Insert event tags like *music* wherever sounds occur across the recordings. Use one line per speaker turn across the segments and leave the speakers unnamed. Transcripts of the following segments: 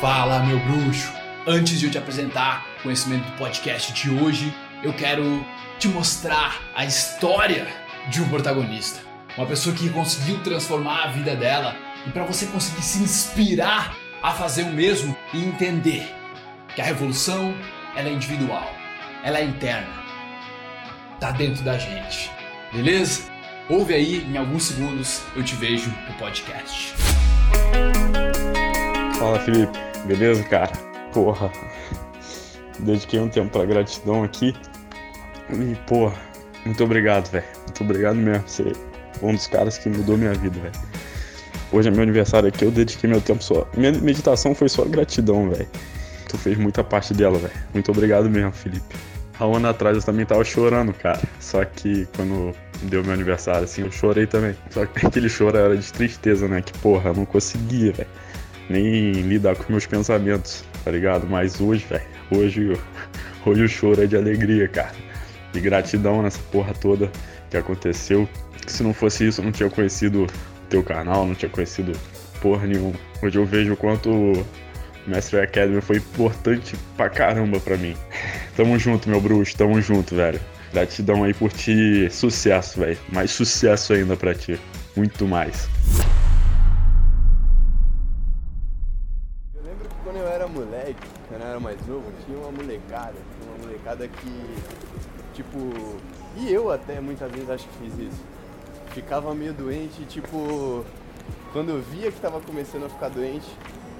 Fala, meu bruxo! Antes de eu te apresentar o conhecimento do podcast de hoje, eu quero te mostrar a história de um protagonista. Uma pessoa que conseguiu transformar a vida dela e para você conseguir se inspirar a fazer o mesmo e entender que a revolução ela é individual, ela é interna, tá dentro da gente, beleza? Ouve aí, em alguns segundos eu te vejo no podcast.
Fala Felipe, beleza, cara? Porra, dediquei um tempo pra gratidão aqui e, porra, muito obrigado, velho. Muito obrigado mesmo. Você é um dos caras que mudou minha vida, velho. Hoje é meu aniversário aqui, eu dediquei meu tempo só. Minha meditação foi só gratidão, velho. Tu fez muita parte dela, velho. Muito obrigado mesmo, Felipe. Há um ano atrás eu também tava chorando, cara. Só que quando deu meu aniversário, assim, eu chorei também. Só que *laughs* aquele choro era de tristeza, né? Que porra, eu não conseguia, velho nem lidar com meus pensamentos, tá ligado? Mas hoje, velho, hoje, hoje o choro é de alegria, cara. De gratidão nessa porra toda que aconteceu. Se não fosse isso, eu não tinha conhecido teu canal, não tinha conhecido porra nenhuma. Hoje eu vejo o quanto o Mestre Academy foi importante pra caramba pra mim. *laughs* Tamo junto, meu bruxo, tamo junto, velho. Gratidão aí por ti, sucesso, velho. Mais sucesso ainda pra ti. Muito mais.
Tinha uma molecada, uma molecada que, tipo, e eu até muitas vezes acho que fiz isso. Ficava meio doente, tipo, quando eu via que tava começando a ficar doente,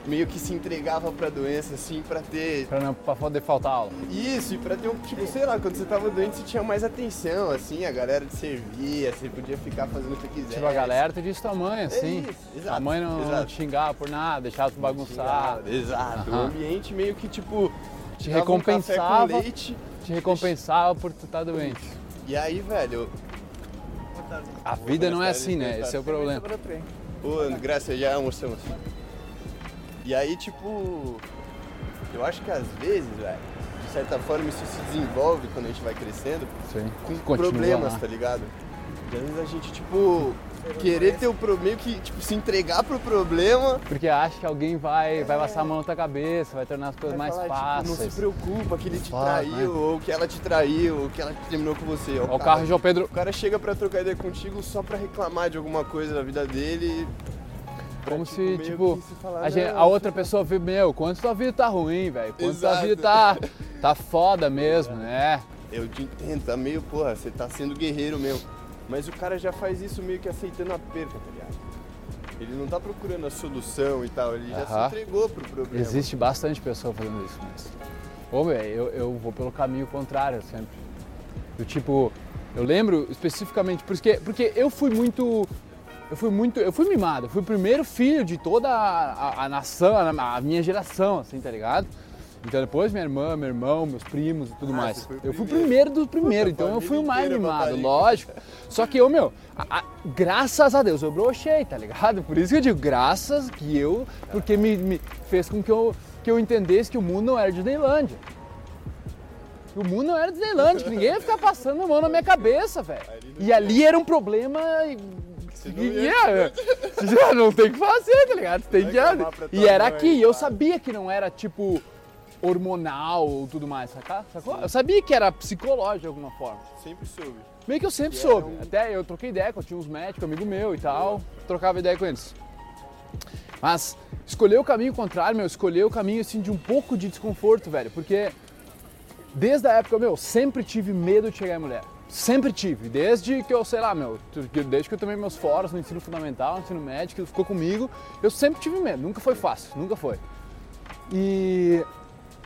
meio que se entregava pra doença, assim, pra ter.
Pra, não, pra poder faltar aula.
Isso, e pra ter um, tipo, sei lá, quando você tava doente você tinha mais atenção, assim, a galera te servia, você podia ficar fazendo o que quiser.
Tipo, a galera te disse tua mãe, assim.
É isso, exato,
a mãe não, não te xingava por nada, deixava tu bagunçar.
Exato, uhum. o ambiente meio que, tipo,
te recompensava. Um leite, te recompensava por tu estar tá doente.
E aí, velho.
A vida não é assim, né? Esse é o problema.
Ô, Graça, já almoçamos. E aí, tipo, eu acho que às vezes, velho, de certa forma isso se desenvolve quando a gente vai crescendo
Sim.
com problemas, lá. tá ligado? E às vezes a gente, tipo, querer ter o problema, que, tipo, se entregar pro problema.
Porque acha que alguém vai, é. vai passar a mão na tua cabeça, vai tornar as coisas vai mais falar, fáceis.
Tipo, não se preocupa que ele te traiu, né? ou que ela te traiu, ou que ela terminou com você.
O, o carro João Pedro.
O cara chega pra trocar ideia contigo só pra reclamar de alguma coisa da vida dele
como se, tipo, se falar, a, gente, a, outra pessoa vê, meu, quanto tua vida tá ruim, velho. Quanto tua vida tá, tá foda mesmo, né?
Eu te entendo, tá meio, porra, você tá sendo guerreiro mesmo. Mas o cara já faz isso meio que aceitando a perca, tá ligado? Ele não tá procurando a solução e tal, ele já se entregou pro problema.
Existe bastante pessoa fazendo isso, mas. Ô, velho, eu, eu vou pelo caminho contrário sempre. Do tipo, eu lembro especificamente, porque, porque eu fui muito eu fui muito, eu fui mimado, eu fui o primeiro filho de toda a, a, a nação, a, a, minha geração, assim, tá ligado? Então depois minha irmã, meu irmão, meus primos e tudo ah, mais. Eu fui o primeiro do primeiro, então eu fui o mais mimado, lógico. Só que eu, meu, graças a Deus eu brochei, tá ligado? Por isso que eu digo, graças que eu, porque me, me fez com que eu, que eu entendesse que o mundo não era Disneylândia. O mundo não era Disneylândia, que ninguém ia ficar passando a mão na minha cabeça, velho. E ali era um problema não, yeah, *laughs* já não tem que fazer, tá ligado? Tem que... E era aqui, e eu sabia que não era tipo hormonal ou tudo mais, sacou? sacou? Eu sabia que era psicológico de alguma forma.
Sempre soube.
Meio que eu sempre soube. Um... Até eu troquei ideia, eu tinha uns médicos, amigo meu e tal, trocava ideia com eles. Mas escolher o caminho contrário, meu, escolher o caminho assim de um pouco de desconforto, velho, porque desde a época, meu, sempre tive medo de chegar em mulher. Sempre tive, desde que eu, sei lá, meu, desde que eu tomei meus fóruns no ensino fundamental, no ensino médio, que ficou comigo, eu sempre tive medo, nunca foi fácil, nunca foi. E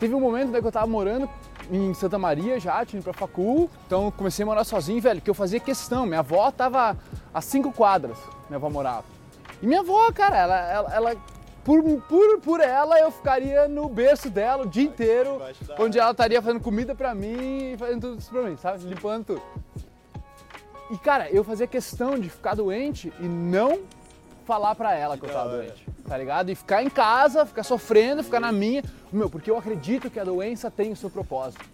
teve um momento né, que eu tava morando em Santa Maria já, tinha ido pra facul, então comecei a morar sozinho, velho, que eu fazia questão, minha avó tava a cinco quadras, minha avó morava. E minha avó, cara, ela, ela, ela por, por, por ela eu ficaria no berço dela o dia inteiro, onde ela estaria fazendo comida pra mim e fazendo tudo isso pra mim, sabe? Limpando tudo. E cara, eu fazia questão de ficar doente e não falar pra ela que eu tava doente, tá ligado? E ficar em casa, ficar sofrendo, ficar na minha. Meu, porque eu acredito que a doença tem o seu propósito.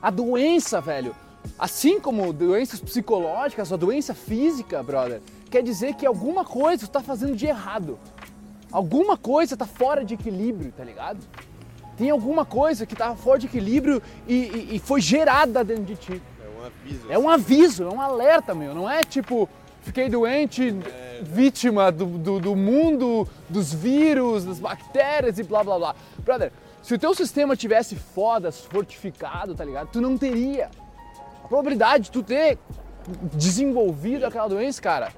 A doença, velho, assim como doenças psicológicas, a doença física, brother, quer dizer que alguma coisa tu tá fazendo de errado. Alguma coisa tá fora de equilíbrio, tá ligado? Tem alguma coisa que tá fora de equilíbrio e, e, e foi gerada dentro de ti.
É um aviso.
É um aviso, é um alerta, meu. Não é tipo, fiquei doente, vítima do, do, do mundo, dos vírus, das bactérias e blá blá blá. Brother, se o teu sistema tivesse foda, fortificado, tá ligado? Tu não teria. A probabilidade de tu ter desenvolvido aquela doença, cara.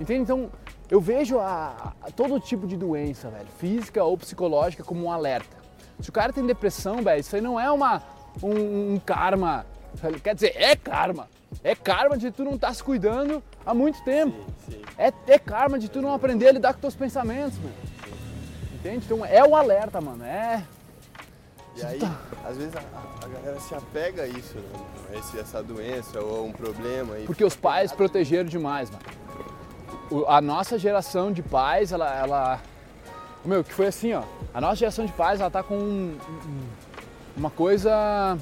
Entende? Então, eu vejo a, a todo tipo de doença, velho, física ou psicológica, como um alerta. Se o cara tem depressão, velho, isso aí não é uma, um, um karma. Quer dizer, é karma. É karma de tu não estar tá se cuidando há muito tempo.
Sim, sim.
É, é karma de tu não aprender a lidar com teus pensamentos, mano. Entende? Então é o alerta, mano. É.
E aí, às vezes a, a galera se apega a isso, né? Esse- essa doença ou um problema. E
Porque os pais protegeram demais, mano. A nossa geração de pais, ela, ela. Meu, que foi assim, ó. A nossa geração de pais, ela tá com um- um- uma coisa.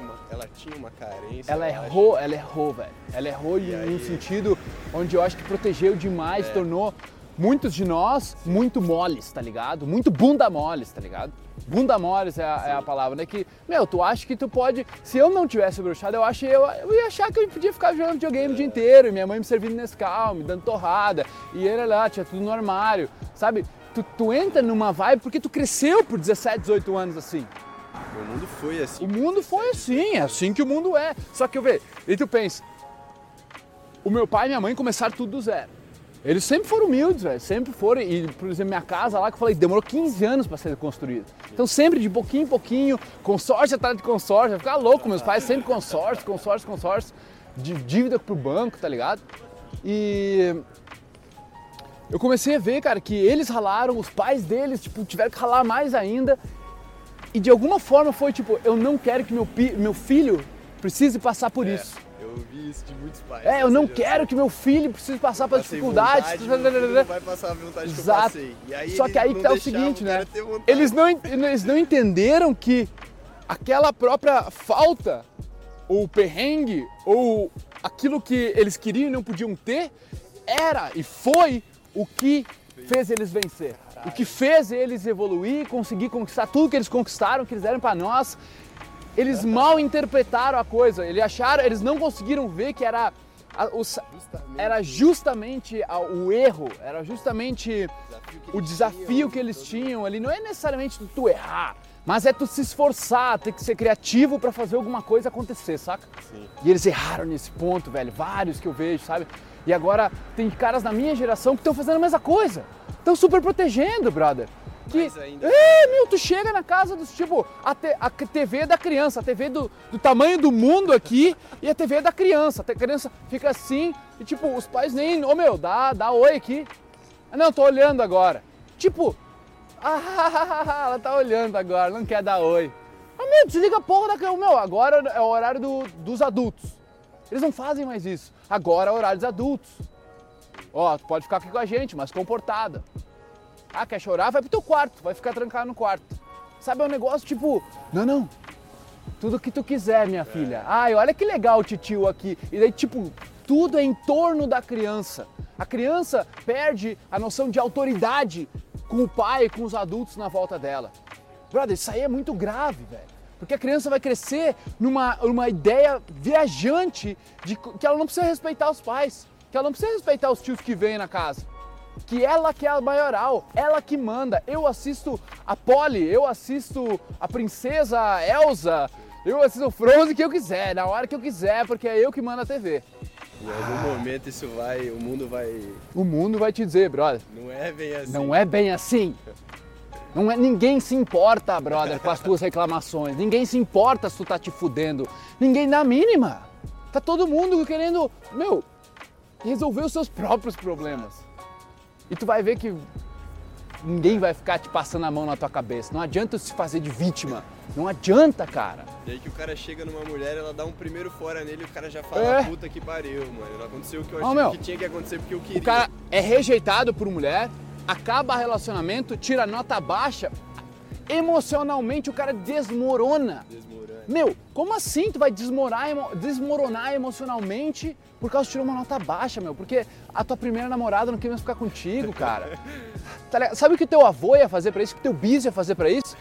uma- ela tinha uma carência.
Ela
eu acho.
errou, ela errou, velho. Ela errou em
E
um
aí?
sentido onde eu acho que protegeu demais,
É.
tornou muitos de nós muito moles, tá ligado? Muito bunda moles, tá ligado? Bunda moles é a, é a palavra, né? Que, meu, tu acha que tu pode. Se eu não tivesse bruxado, eu acho eu, eu ia achar que eu podia ficar jogando videogame o dia inteiro, e minha mãe me servindo Nescau, me dando torrada, e ele lá, tinha tudo no armário, sabe? Tu, tu entra numa vibe porque tu cresceu por 17, 18 anos assim.
O mundo foi assim.
O mundo foi assim, é assim que o mundo é. Só que eu vejo, e tu pensa, o meu pai e minha mãe começaram tudo do zero. Eles sempre foram humildes, velho, sempre foram. E, por exemplo, minha casa lá, que eu falei, demorou 15 anos para ser construída. Então, sempre de pouquinho em pouquinho, consórcio atrás de consórcio, ficar louco. Meus pais sempre consórcio, consórcio, consórcio, de dívida pro banco, tá ligado? E eu comecei a ver, cara, que eles ralaram, os pais deles, tipo, tiveram que ralar mais ainda. E de alguma forma foi tipo, eu não quero que meu, meu filho precise passar por
É,
isso.
Eu ouvi isso de muitos pais.
É, eu não
seja,
quero que meu filho precise passar por
passei
dificuldades.
vontade, não vai passar a vontade que eu
Exato.
passei.
Só que aí que tá o seguinte, né? Eles não, eles não entenderam que aquela própria falta, ou perrengue, ou aquilo que eles queriam e não podiam ter, era e foi o que fez eles vencer. O que fez eles evoluir, conseguir conquistar tudo que eles conquistaram, que eles deram para nós. Eles mal interpretaram a coisa. Eles acharam, eles não conseguiram ver que era a- o
Justamente
era justamente a- o erro, era justamente
desafio que
o
eles
desafio
tinham,
que eles tinham ali. Não é necessariamente tu- tu errar, mas é tu se esforçar, ter que ser criativo para fazer alguma coisa acontecer, saca?
Sim.
E eles erraram nesse ponto, velho. Vários que eu vejo, sabe? E agora tem caras da minha geração que estão fazendo a mesma coisa. Estão super protegendo, brother. Que, é, meu, tu chega na casa dos tipo, a, te- a TV da criança, a TV do, do tamanho do mundo aqui e a TV da criança. A criança fica assim e tipo, os pais nem, ô meu, dá, dá oi aqui. Ah, não, tô olhando agora. Tipo, *laughs* ah, ela tá olhando agora, não quer dar oi. Ah, meu, desliga a porra da câmera. Meu, agora é o horário do- dos adultos. Eles não fazem mais isso. Agora é o horário dos adultos. Ó, tu pode ficar aqui com a gente, mas comportada. Ah, quer chorar? Vai pro teu quarto, vai ficar trancado no quarto. Sabe, é um negócio tipo, não, não, tudo que tu quiser, minha filha. Ai, olha que legal o titio aqui. E daí, tipo, tudo é em torno da criança. A criança perde a noção de autoridade com o pai, com os adultos na volta dela. Brother, isso aí é muito grave, velho. Porque a criança vai crescer numa, numa ideia viajante de que ela não precisa respeitar os pais, que ela não precisa respeitar os tios que vêm na casa que ela que é a maioral, ela que manda. Eu assisto a Polly, eu assisto a princesa Elsa, eu assisto o Frozen que eu quiser, na hora que eu quiser, porque é eu que mando a TV.
Em algum momento isso vai, o mundo vai.
O mundo vai te dizer, brother,
Não é bem assim.
não é bem assim. Não é, ninguém se importa, brother, com as tuas reclamações. Ninguém se importa se tu tá te fudendo. Ninguém dá a mínima. Tá todo mundo querendo, meu, resolver os seus próprios problemas. E tu vai ver que ninguém vai ficar te passando a mão na tua cabeça. Não adianta se fazer de vítima. Não adianta, cara.
E aí que o cara chega numa mulher, ela dá um primeiro fora nele e o cara já fala,
É.
puta que pariu, mano. Não aconteceu o que eu achei que tinha que acontecer porque eu queria.
O cara é rejeitado por mulher, acaba relacionamento, tira nota baixa, emocionalmente o cara desmorona.
Desmorando.
Meu, como assim tu vai desmorar, desmoronar emocionalmente por causa de tirar uma nota baixa, meu? Porque a tua primeira namorada não quer mais ficar contigo, cara. Tá Sabe o que teu avô ia fazer para isso? O que teu bis ia fazer para isso?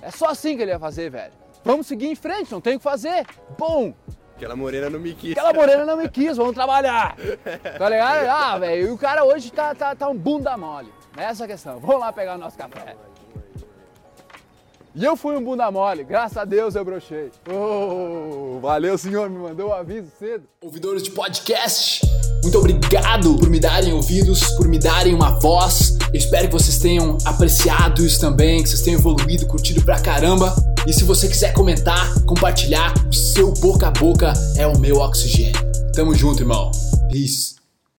É só assim que ele ia fazer, velho. Vamos seguir em frente, não tem o que fazer. Bom,
Aquela morena não me quis.
Aquela morena não me quis, vamos trabalhar. *laughs* Tá ligado? Ah, velho, o cara hoje tá, tá, tá um bunda mole. Essa é questão. Vamos lá pegar o nosso café. E eu fui um bunda mole, graças a Deus eu brochei. Oh, valeu, senhor, me mandou o um aviso cedo.
Ouvidores de podcast, muito obrigado por me darem ouvidos, por me darem uma voz. Eu espero que vocês tenham apreciado isso também, que vocês tenham evoluído, curtido pra caramba. E se você quiser comentar, compartilhar, o seu boca a boca é o meu oxigênio. Tamo junto, irmão. Peace.